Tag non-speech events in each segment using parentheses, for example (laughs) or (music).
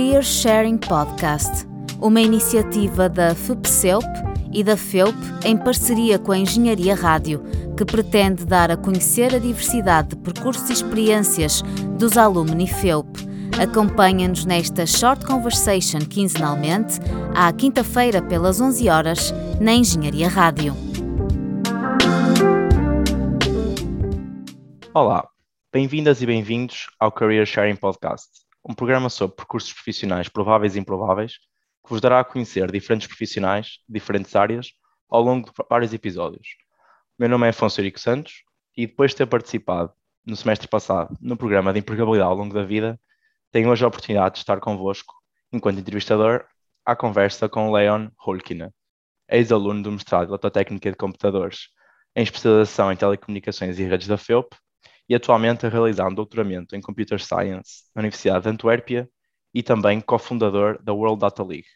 Career Sharing Podcast, uma iniciativa da FUPCELP e da FEUP em parceria com a Engenharia Rádio, que pretende dar a conhecer a diversidade de percursos e experiências dos alumni FEUP. Acompanha-nos nesta Short Conversation quinzenalmente, à quinta-feira pelas 11 horas, na Engenharia Rádio. Olá, bem-vindas e bem-vindos ao Career Sharing Podcast, um programa sobre percursos profissionais prováveis e improváveis que vos dará a conhecer diferentes profissionais diferentes áreas ao longo de vários episódios. Meu nome é Afonso Eurico Santos e depois de ter participado no semestre passado no programa de empregabilidade ao longo da vida, tenho hoje a oportunidade de estar convosco, enquanto entrevistador, à conversa com Leon Holkina, ex-aluno do mestrado de Autotécnica de Computadores, em especialização em telecomunicações e redes da FEUP e atualmente a realizar um doutoramento em Computer Science na Universidade de Antuérpia e também cofundador da World Data League,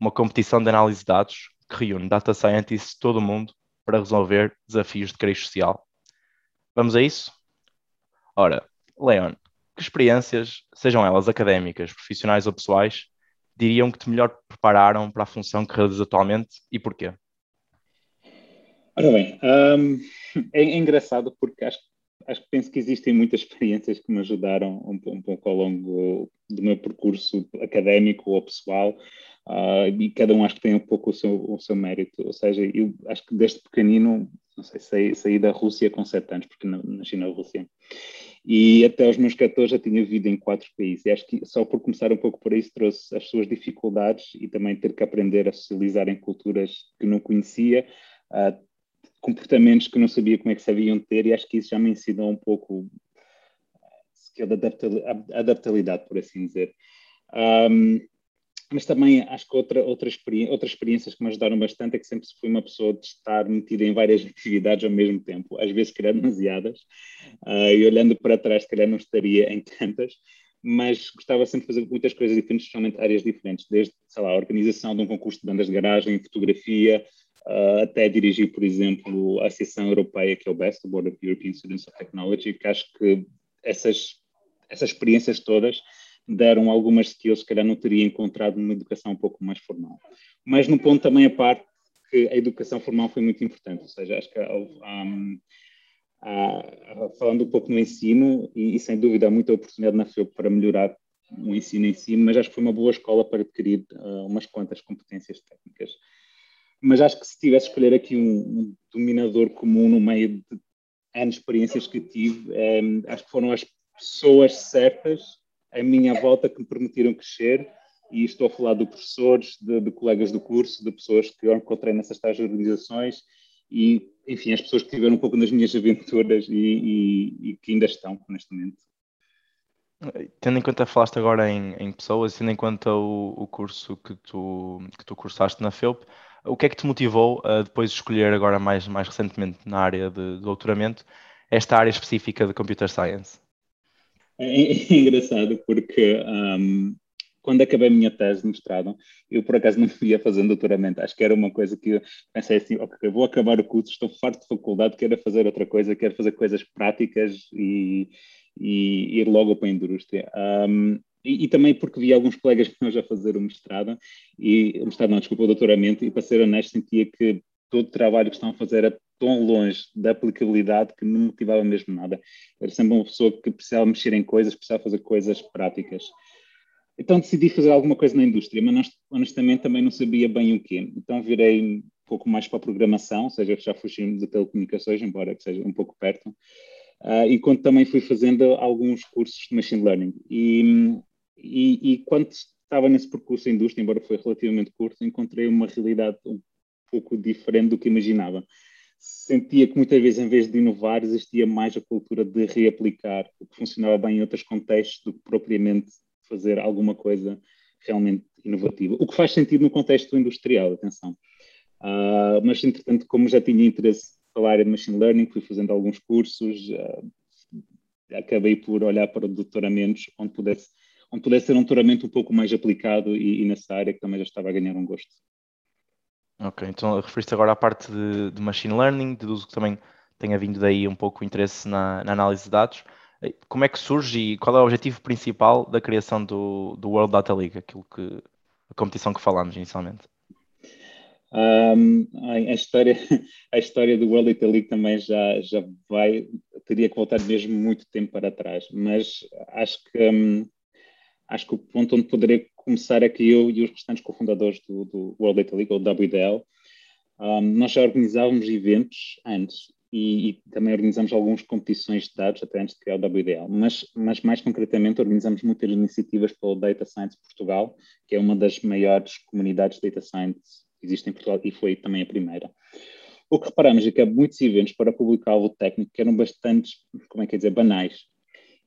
uma competição de análise de dados que reúne data scientists de todo o mundo para resolver desafios de cariz social. Vamos a isso? Ora, Leon, que experiências, sejam elas académicas, profissionais ou pessoais, diriam que te melhor prepararam para a função que realizas atualmente e porquê? Ora bem, um, é, (laughs) é, engraçado porque acho que acho que penso que existem muitas (laughs) experiências que me ajudaram um, um pouco ao longo do meu percurso académico ou pessoal, uh, e cada um acho que tem um pouco o seu, o seu mérito. Ou seja, eu acho que desde pequenino, não sei, saí, saí da Rússia com sete anos, porque nasci na Rússia. E até aos meus 14 já tinha vivido em quatro países. E acho que só por começar um pouco por isso trouxe as suas dificuldades e também ter que aprender a socializar em culturas que não conhecia, uh, comportamentos que não sabia como é que sabiam ter e acho que isso já me ensinou um pouco skill de adaptabilidade, por assim dizer. Um, mas também acho que outra, outra experi outras experiências que me ajudaram bastante é que sempre fui uma pessoa de estar metida em várias (laughs) atividades ao mesmo tempo, às vezes, se calhar, demasiadas, uh, e olhando para trás, se calhar não estaria em tantas, mas gostava sempre de fazer muitas coisas diferentes, especialmente áreas diferentes, desde, sei lá, a organização de um concurso de bandas de garagem, fotografia, uh, até dirigir, por exemplo, a Associação Europeia, que é o BEST, o Board of European Students of Technology, que acho que essas, essas experiências todas deram algumas skills que calhar não teria encontrado numa educação um pouco mais formal. Mas no ponto também a parte que a educação formal foi muito importante, ou seja, acho que um, uh, falando um pouco no ensino, e, e, sem dúvida há muita oportunidade na FEUP para melhorar o ensino em si, mas acho que foi uma boa escola para adquirir uh, umas quantas competências técnicas mas acho que se tivesse escolher aqui um, um, dominador comum no meio de anos de experiências que tive, é, acho que foram as pessoas certas à minha volta que me permitiram crescer e estou a falar de professores, de, de colegas do curso, de pessoas que eu encontrei nessas tais organizações e, enfim, as pessoas que tiveram um pouco nas minhas aventuras e, e, e que ainda estão neste momento. Tendo em conta, falaste agora em, em pessoas, tendo em conta o, o curso que tu, que tu cursaste na FEUP, o que é que te motivou a depois escolher agora mais, mais recentemente na área de, de doutoramento esta área específica de Computer Science? É, é engraçado porque um, quando acabei a minha tese de mestrado, eu por acaso não (laughs) ia fazendo doutoramento. Acho que era uma coisa que eu pensei assim, ok, vou acabar o curso, estou farto de faculdade, quero fazer outra coisa, quero fazer coisas práticas e, e ir logo para a indústria. Um, e, e, também porque vi alguns colegas (laughs) meus a fazer o mestrado, e o mestrado não, desculpa, o doutoramento, e para ser honesto, sentia que todo o trabalho que estão a fazer era tão longe da aplicabilidade que não motivava mesmo nada. Era sempre uma pessoa que precisava mexer em coisas, precisava fazer coisas práticas. Então decidi fazer alguma coisa na indústria, mas honestamente também não sabia bem o quê. Então virei um pouco mais para a programação, ou seja, já fugi de telecomunicações, embora que seja um pouco perto, uh, enquanto também fui fazendo alguns cursos de machine learning. E, e, e quando estava nesse percurso em indústria, embora foi relativamente curto, encontrei uma realidade um pouco diferente do que imaginava. Sentia que muitas vezes, em vez de inovar, existia mais a cultura de reaplicar o que funcionava bem em outros contextos do que propriamente fazer alguma coisa realmente inovativa. O que faz sentido no contexto industrial, atenção. Uh, mas, entretanto, como já tinha interesse pela área de machine learning, fui fazendo alguns cursos, uh, acabei por olhar para doutoramentos onde pudesse onde pudesse ser um doutoramento um pouco mais aplicado e, e, nessa área que também já estava a ganhar um gosto. Ok, então referiste agora à parte de, de machine learning, deduzo que também tenha vindo daí um pouco o interesse na, na análise de dados. Como é que surge e qual é o objetivo principal da criação do, do World Data League, aquilo que, a competição que falámos inicialmente? Um, a, história, (laughs) a história do World Data League também já, já vai, teria que voltar mesmo muito tempo para trás, mas acho que, um, acho que o ponto onde poderia começar é que eu e os restantes cofundadores do, do World Data League, ou WDL, um, nós já organizávamos eventos antes e, e, também organizamos algumas competições de dados até antes de criar o WDL, mas, mas mais concretamente organizamos muitas iniciativas pelo Data Science Portugal, que é uma das maiores comunidades de Data Science existe em Portugal e foi também a primeira. O que reparamos é que há muitos eventos para público-alvo técnico que eram bastante, como é que é dizer, banais.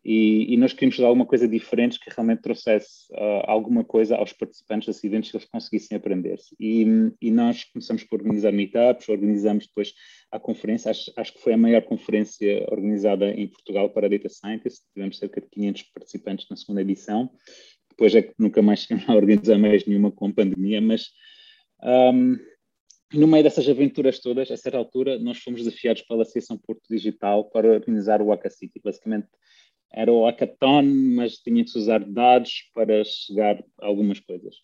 E, e, nós queríamos fazer alguma coisa diferente que realmente trouxesse uh, alguma coisa aos participantes desses eventos que eles conseguissem aprender-se. E, e, nós começamos por organizar meetups, organizamos depois a conferência, acho, acho, que foi a maior conferência organizada em Portugal para Data Scientists, tivemos cerca de 500 participantes na segunda edição, depois é que nunca mais (laughs) chegamos a organizar mais nenhuma com a pandemia, mas um, no meio dessas aventuras todas, a certa altura, nós fomos desafiados pela Associação Porto Digital para organizar o Waka City, basicamente era o hackathon, mas tinha que se usar dados para chegar a algumas coisas.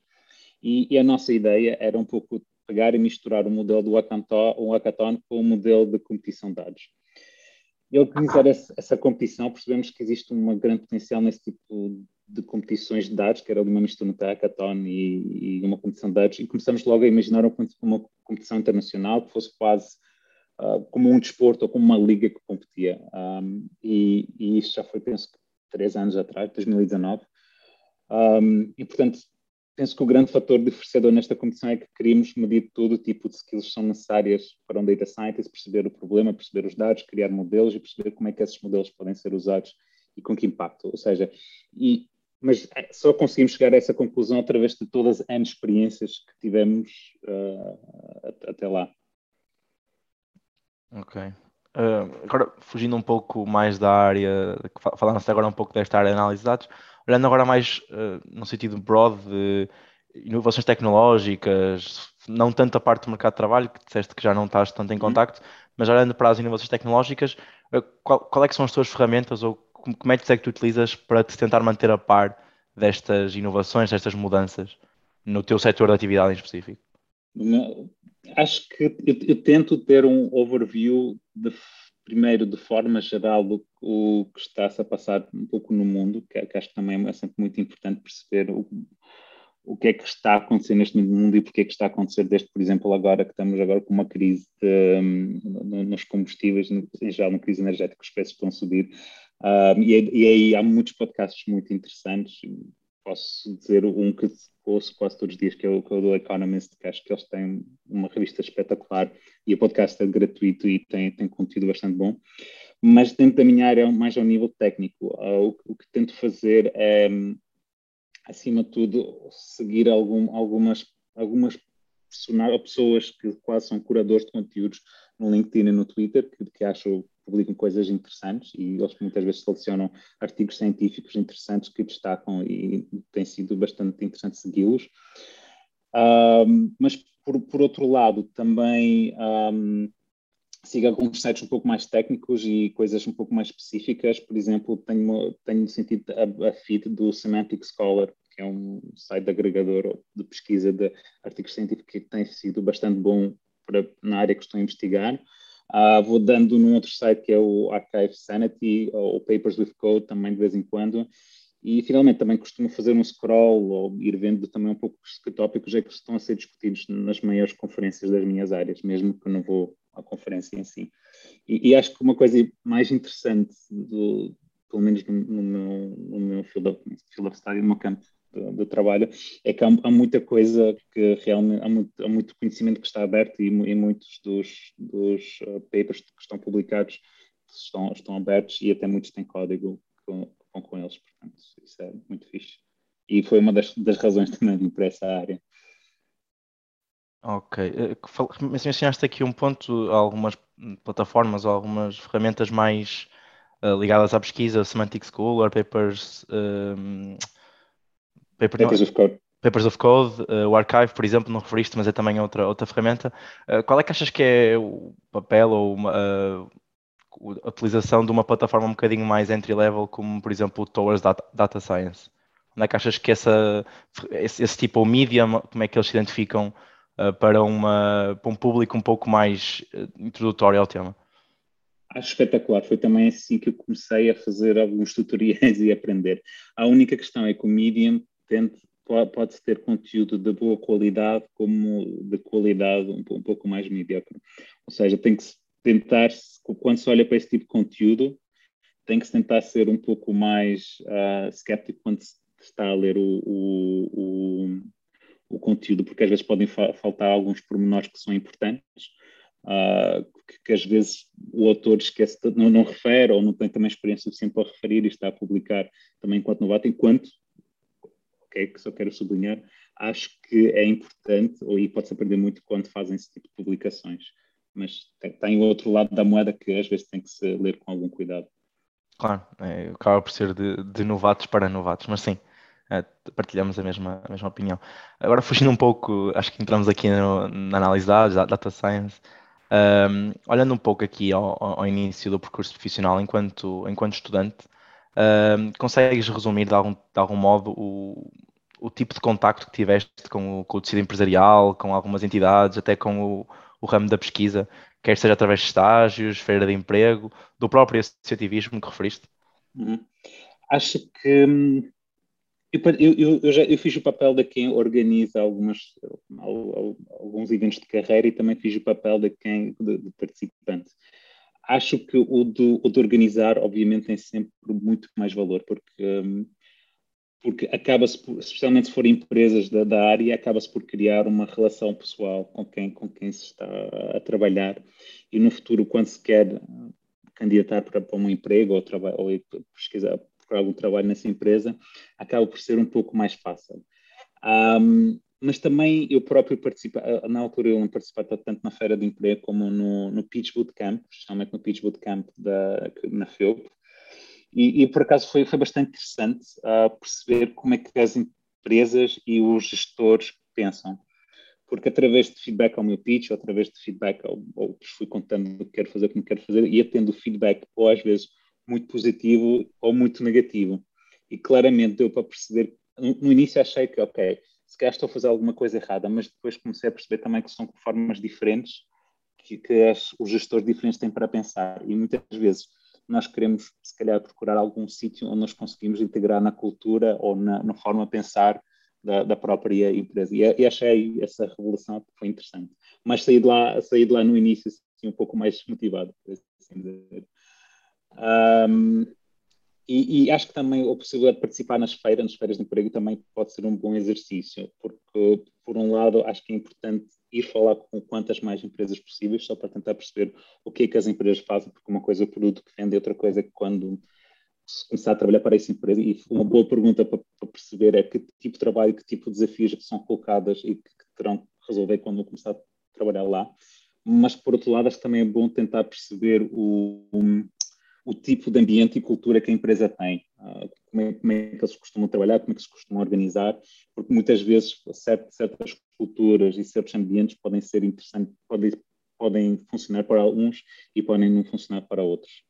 E, e, a nossa ideia era um pouco pegar e misturar o modelo do hackathon, hackathon com o modelo de competição de dados. E ao organizar essa, essa, competição, percebemos que existe um grande potencial nesse tipo de competições de dados, que era uma mistura entre hackathon e, e uma competição de dados, e começamos logo a imaginar uma, competição internacional que fosse quase uh, como um desporto ou como uma liga que competia. Um, e, e, isso já foi, penso três anos atrás, 2019. Um, e, portanto, penso que o grande fator diferenciador nesta competição é que queríamos medir todo o tipo de skills que são necessárias para um data scientist, perceber o problema, perceber os dados, criar modelos e perceber como é que esses modelos podem ser usados e com que impacto. Ou seja, e, mas é, só conseguimos chegar a essa conclusão através de todas as experiências que tivemos uh, até lá. Ok. Uh, agora, fugindo um pouco mais da área, falando-se agora um pouco desta área de análise de dados, olhando agora mais uh, no sentido broad de inovações tecnológicas, não tanto a parte do mercado de trabalho, que disseste que já não estás tanto em uhum. contacto, mas olhando para as inovações tecnológicas, uh, qual, qual, é que são as tuas ferramentas ou como, como métodos é que tu utilizas para te tentar manter a par destas inovações, destas mudanças no teu setor de atividade em específico? Acho que eu, eu, tento ter um overview de, primeiro de forma geral do o que está-se a passar um pouco no mundo, que, que, acho que também é sempre muito importante perceber o, o que é que está a acontecer neste mundo e porque é que está a acontecer desde, por exemplo, agora que estamos agora com uma crise de, nos combustíveis, em geral, uma crise energética, os preços estão a subir. Um, e, e, aí há muitos podcasts muito interessantes. Posso dizer um que ouço quase todos os dias, que é o, que é o do Economist, que acho que eles têm uma revista espetacular e o podcast é gratuito e tem, tem conteúdo bastante bom. Mas dentro da minha área, mais ao nível técnico, uh, o, o, que tento fazer é, acima de tudo, seguir algum, algumas, algumas pessoas que quase são curadores de conteúdos no LinkedIn e no Twitter, que, que acho publicam coisas interessantes e eles muitas vezes selecionam artigos científicos interessantes que destacam e tem sido bastante interessante segui-los. Um, mas, por, por, outro lado, também um, sigo alguns sites um pouco mais técnicos e coisas um pouco mais específicas. Por exemplo, tenho, tenho sentido a, a feed do Semantic Scholar, que é um site agregador de pesquisa de artigos científicos que tem sido bastante bom para, na área que estou a investigar. Uh, vou dando num outro site que é o Archive Sanity ou Papers with Code também de vez em quando. E finalmente também costumo fazer um scroll ou ir vendo também um pouco que tópicos é que estão a ser discutidos nas maiores conferências das minhas áreas, mesmo que não vou à conferência em si. E, e acho que uma coisa mais interessante, do, pelo menos no, no meu, no meu field of, field of study, no meu campo de trabalho, é que há, há, muita coisa que realmente, há muito, há muito, conhecimento que está aberto e, e muitos dos, dos uh, papers que estão publicados estão, estão abertos e até muitos têm código com, com, com eles, portanto, isso é muito fixe. E foi uma das, das razões também de ir para essa área. Ok. Eh, mencionaste aqui um ponto, algumas plataformas ou algumas ferramentas mais uh, ligadas à pesquisa, Semantic School, or Papers, um, Paper, Papers of Code. Papers of Code, uh, o Archive, por exemplo, não referiste, mas é também outra, outra ferramenta. Uh, qual é que achas que é o papel ou uma, uh, a utilização de uma plataforma um bocadinho mais entry-level, como por exemplo o Towers Data, Data Science? Onde é que achas que essa, esse, esse tipo, o medium, como é que eles se identificam para, uma, para um público um pouco mais introdutório ao tema? Acho espetacular. Foi também assim que eu comecei a fazer alguns tutoriais (laughs) e aprender. A única questão é que o Medium tente, pode ter conteúdo de boa qualidade como de qualidade um, um pouco mais mediocre. Ou seja, tem que tentar, quando se olha para esse tipo de conteúdo, tem que se tentar ser um pouco mais uh, escéptico quando se está a ler o, o, o, o conteúdo, porque às vezes podem fa faltar alguns pormenores que são importantes, uh, que, que, às vezes o autor esquece, não, não refere ou não tem também experiência suficiente para referir e está a publicar também enquanto novato, enquanto, ok, que só quero sublinhar, acho que é importante, ou pode-se aprender muito quando fazem esse tipo de publicações, mas tem, o outro lado da moeda que às vezes tem que se ler com algum cuidado. Claro, é, acaba por ser de, de novatos para novatos, mas sim, é, partilhamos a mesma, a mesma opinião. Agora, fugindo um pouco, acho que entramos aqui no, na análise dados, data science, um, olhando um pouco aqui ao, ao, início do percurso profissional enquanto, enquanto estudante, consegues resumir de algum, de algum modo o, o tipo de contacto que tiveste com o, com o tecido empresarial, com algumas entidades, até com o, o ramo da pesquisa, quer seja através de estágios, feira de emprego, do próprio associativismo que referiste? Uhum. Acho que hum, eu, eu, eu, já, eu fiz o papel de quem organiza algumas, alguns eventos de carreira e também fiz o papel de quem de, de participante. Acho que o de, o de, organizar, obviamente, tem sempre muito mais valor, porque, hum, porque acaba-se, especialmente se forem empresas da, da área, acaba-se por criar uma relação pessoal com quem, com quem se está a trabalhar e no futuro, quando se quer candidatar para, para um emprego ou, ou pesquisar, por algum trabalho nessa empresa, acaba por ser um pouco mais fácil. Um, mas também eu próprio participo, na altura eu não participava tanto na feira de emprego como no, no Pitch Bootcamp, justamente no Pitch Bootcamp da, na FEUP, e, e, por acaso foi, foi bastante interessante uh, perceber como é que as empresas e os gestores pensam. Porque através de feedback ao meu pitch, ou através de feedback ao, ou fui contando o que quero fazer, como quero fazer, e tendo feedback, ou às vezes muito positivo ou muito negativo. E claramente deu para perceber, no início achei que, ok, se calhar estou a fazer alguma coisa errada, mas depois comecei a perceber também que são formas diferentes que, que as, os gestores diferentes têm para pensar. E muitas vezes nós queremos, se calhar, procurar algum sítio onde nós conseguimos integrar na cultura ou na, na forma de pensar da, da, própria empresa. E, e, achei essa revelação foi interessante. Mas saí de lá, saí de lá no início assim, um pouco mais motivado, por assim dizer. Um, e, e, acho que também a possibilidade de participar nas feiras, nas feiras de emprego, também pode ser um bom exercício, porque, por um lado, acho que é importante ir falar com quantas mais empresas possíveis, só para tentar perceber o que é que as empresas fazem, porque uma coisa é o produto que vende, outra coisa é que quando se começar a trabalhar para essa empresa, e uma boa pergunta para, para perceber é que tipo de trabalho, que tipo de desafios que são colocadas e que, que terão que resolver quando começar a trabalhar lá. Mas, por outro lado, acho que também é bom tentar perceber o, o tipo de ambiente e cultura que a empresa tem, uh, como, é, como, é, que eles costumam trabalhar, como é que se costumam organizar, porque muitas vezes certas, culturas e certos ambientes podem ser interessantes, podem, podem funcionar para alguns e podem não funcionar para outros.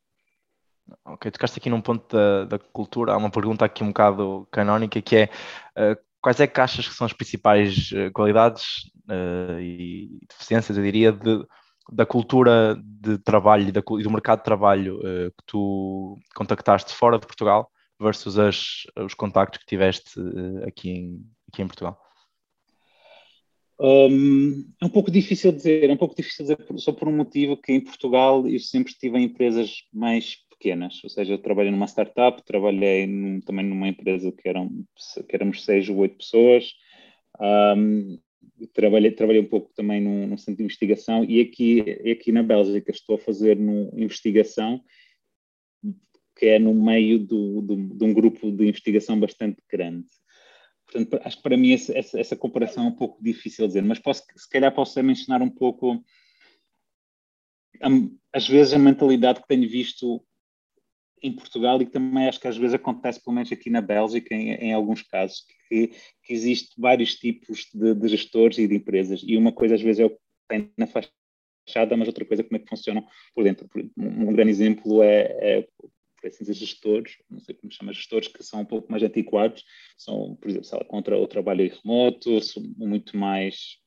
Ok, tocaste aqui num ponto da, da, cultura, há uma pergunta aqui um bocado canónica que é uh, quais é que achas que são as principais uh, qualidades uh, e deficiências, eu diria, de da cultura de trabalho e, da, e do mercado de trabalho uh, que tu contactaste fora de Portugal versus as, os contactos que tiveste uh, aqui, em, aqui em Portugal? Um, é um pouco difícil dizer, é um pouco difícil dizer só por um motivo que em Portugal eu sempre estive em empresas mais pequenas, ou seja, eu trabalhei numa startup, trabalhei num, também numa empresa que, eram, que éramos seis ou oito pessoas, um, trabalhei, trabalhei um pouco também num, num, centro de investigação e aqui, aqui na Bélgica estou a fazer no, investigação que é no meio do, do, de um grupo de investigação bastante grande. Portanto, acho que para mim essa, essa, essa comparação é um pouco difícil de dizer, mas posso, se calhar posso mencionar um pouco às vezes a mentalidade que tenho visto em Portugal e que também acho que às vezes acontece, pelo menos aqui na Bélgica, em, em alguns casos, que, que existe vários tipos de, de, gestores e de empresas. E uma coisa às vezes é o que tem na fachada, mas outra coisa é como é que funcionam por dentro. Um grande exemplo é, é por assim dizer, gestores, não sei como chama, gestores que são um pouco mais antiquados, são, por exemplo, contra o trabalho remoto, muito mais,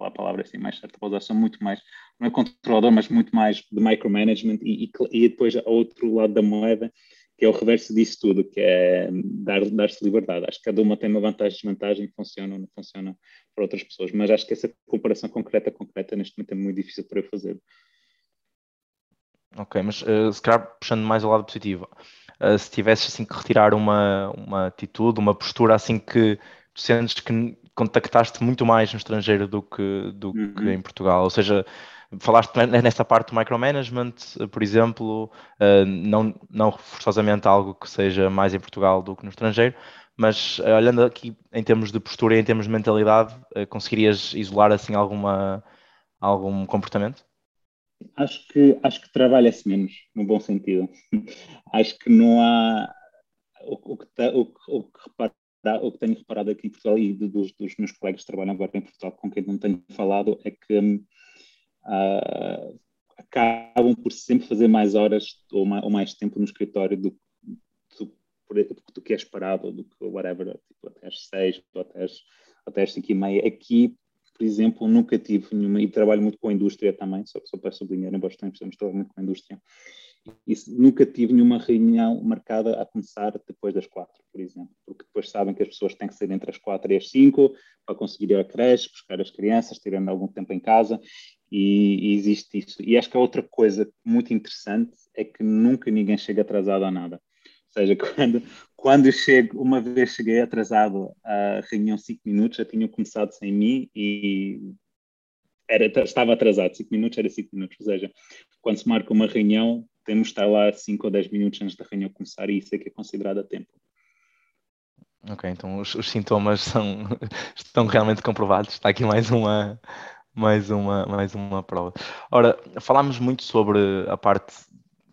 a palavra assim, mais certa para usar, são muito mais, não é controlador, mas muito mais de micromanagement e, e, e depois outro lado da moeda, que é o reverso disso tudo, que é dar, dar-se liberdade. Acho que cada uma tem uma vantagem e desvantagem, funciona ou não funciona para outras pessoas, mas acho que essa comparação concreta, concreta, neste momento é muito difícil para eu fazer. Ok, mas uh, se calhar puxando mais ao lado positivo, uh, se tivesses assim que retirar uma, uma atitude, uma postura assim que tu sentes que contactaste muito mais no estrangeiro do que, do uhum. que em Portugal, ou seja, falaste nessa parte do micromanagement, por exemplo, uh, não, não forçosamente algo que seja mais em Portugal do que no estrangeiro, mas olhando aqui em termos de postura e em termos de mentalidade, conseguirias isolar assim alguma, algum comportamento? Acho que, acho que trabalha-se menos, no bom sentido. (laughs) acho que não há. O, o, que, o, o, que repara, o que tenho reparado aqui em Portugal e dos, dos, meus colegas que trabalham agora em Portugal com quem não tenho falado é que uh, acabam por sempre fazer mais horas ou mais, ou mais tempo no escritório do, do, do, que é esperado, do que whatever, tipo, até às seis até às, até às cinco e meia. Aqui por exemplo, nunca tive nenhuma, e trabalho muito com a indústria também, só, só para sublinhar, embora estejamos trabalhando muito com a indústria, nunca tive nenhuma reunião marcada a começar depois das quatro, por exemplo, porque depois sabem que as pessoas têm que sair entre as quatro e as cinco para conseguir ir à creche, buscar as crianças, tirando algum tempo em casa, e, e existe isso. E acho que a outra coisa muito interessante é que nunca ninguém chega atrasado a nada seja, (laughs) quando, quando chego, uma vez cheguei atrasado à reunião 5 minutos, já tinham começado sem mim e era, estava atrasado, 5 minutos era 5 minutos, ou seja, quando se marca uma reunião, temos de estar lá 5 ou 10 minutos antes da reunião começar e isso é que é considerado a tempo. Ok, então os, os sintomas são, (laughs) estão realmente comprovados. Está aqui mais uma, mais uma, mais uma prova. Ora, falámos muito sobre a parte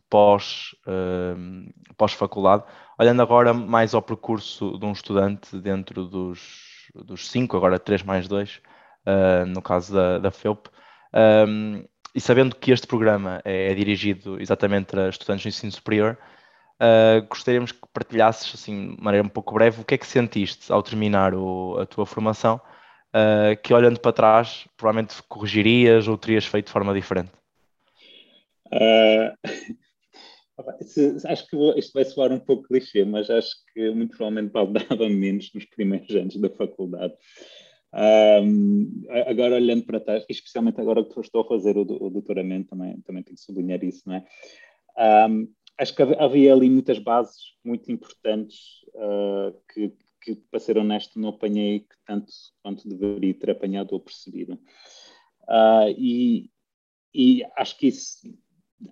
pós, uh, pós-faculdade. Olhando agora mais ao percurso de um estudante dentro dos, dos cinco, agora três mais dois, uh, no caso da, da FEUP, um, e sabendo que este programa é, é, dirigido exatamente a estudantes de ensino superior, uh, gostaríamos que partilhasses, assim, de maneira um pouco breve, o que é que sentiste ao terminar o, a tua formação, uh, que olhando para trás, provavelmente corrigirias ou terias feito de forma diferente? (laughs) Uh, Acho que isto vai soar um pouco clichê, mas acho que muito provavelmente valdava menos nos primeiros anos da faculdade. Um, agora olhando para trás, especialmente agora que estou a fazer o, o doutoramento, também, também tenho que sublinhar isso, não é? Um, acho que havia ali muitas bases muito importantes uh, que, que, para ser honesto, não apanhei tanto quanto deveria ter apanhado ou percebido. Uh, e, e acho que isso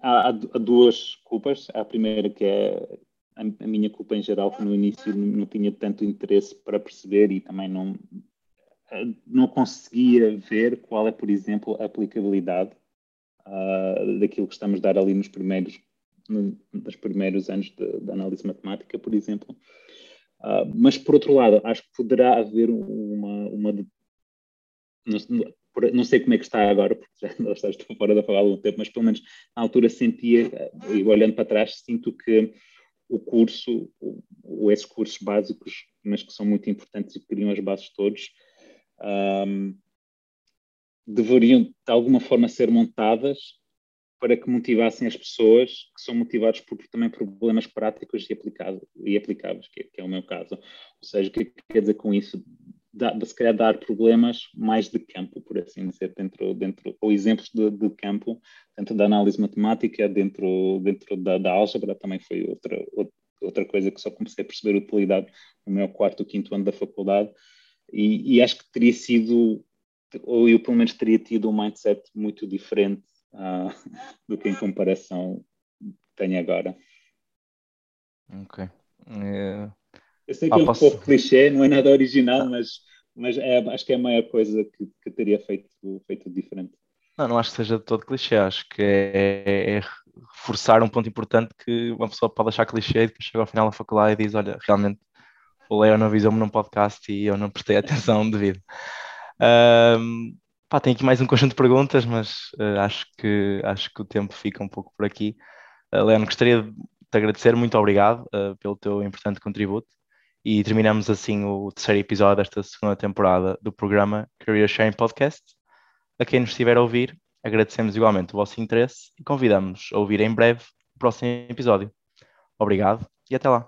há, há, duas culpas. A primeira que é a, minha culpa em geral, que no início não tinha tanto interesse para perceber e também não, não conseguia ver qual é, por exemplo, a aplicabilidade uh, daquilo que estamos a dar ali nos primeiros, no, nos primeiros anos de análise matemática, por exemplo. Uh, mas, por outro lado, acho que poderá haver uma, uma não sei como é que está agora, porque já (laughs) não estou fora da faculdade há algum tempo, mas pelo menos na altura sentia, e olhando para trás, sinto que o curso, ou esses cursos básicos, mas que são muito importantes e que criam as bases todos, um, deveriam de alguma forma ser montadas para que motivassem as pessoas que são motivadas por também problemas práticos e, aplicáveis, e aplicáveis que, que, é o meu caso. Ou seja, o que quer dizer com isso? da, se calhar dar problemas mais de campo, por assim dizer, dentro, dentro ou exemplos de, de campo, dentro da análise matemática, dentro, dentro da, da álgebra, também foi outra, outra coisa que só comecei a perceber utilidade no meu quarto ou quinto ano da faculdade, e, e, acho que teria sido, ou eu pelo menos teria tido um mindset muito diferente uh, (laughs) do que em comparação tenho agora. Ok. É, eu sei que ah, é um posso... pouco clichê, não é nada original, mas, mas é, acho que é a maior coisa que, que teria feito, feito diferente. Não, não acho que seja de todo clichê, acho que é, é, é reforçar um ponto importante que uma pessoa pode achar clichê e depois chega ao final da faculdade e diz, olha, realmente o Leo não avisou-me num podcast e eu não prestei (laughs) atenção devido. Um, Pá, tenho aqui mais um conjunto de perguntas, mas uh, acho, que, acho que o tempo fica um pouco por aqui. Uh, Leandro, gostaria de te agradecer, muito obrigado uh, pelo teu importante contributo. E terminamos assim o terceiro episódio desta segunda temporada do programa Career Sharing Podcast. A quem nos estiver a ouvir, agradecemos igualmente o vosso interesse e convidamos a ouvir em breve o próximo episódio. Obrigado e até lá.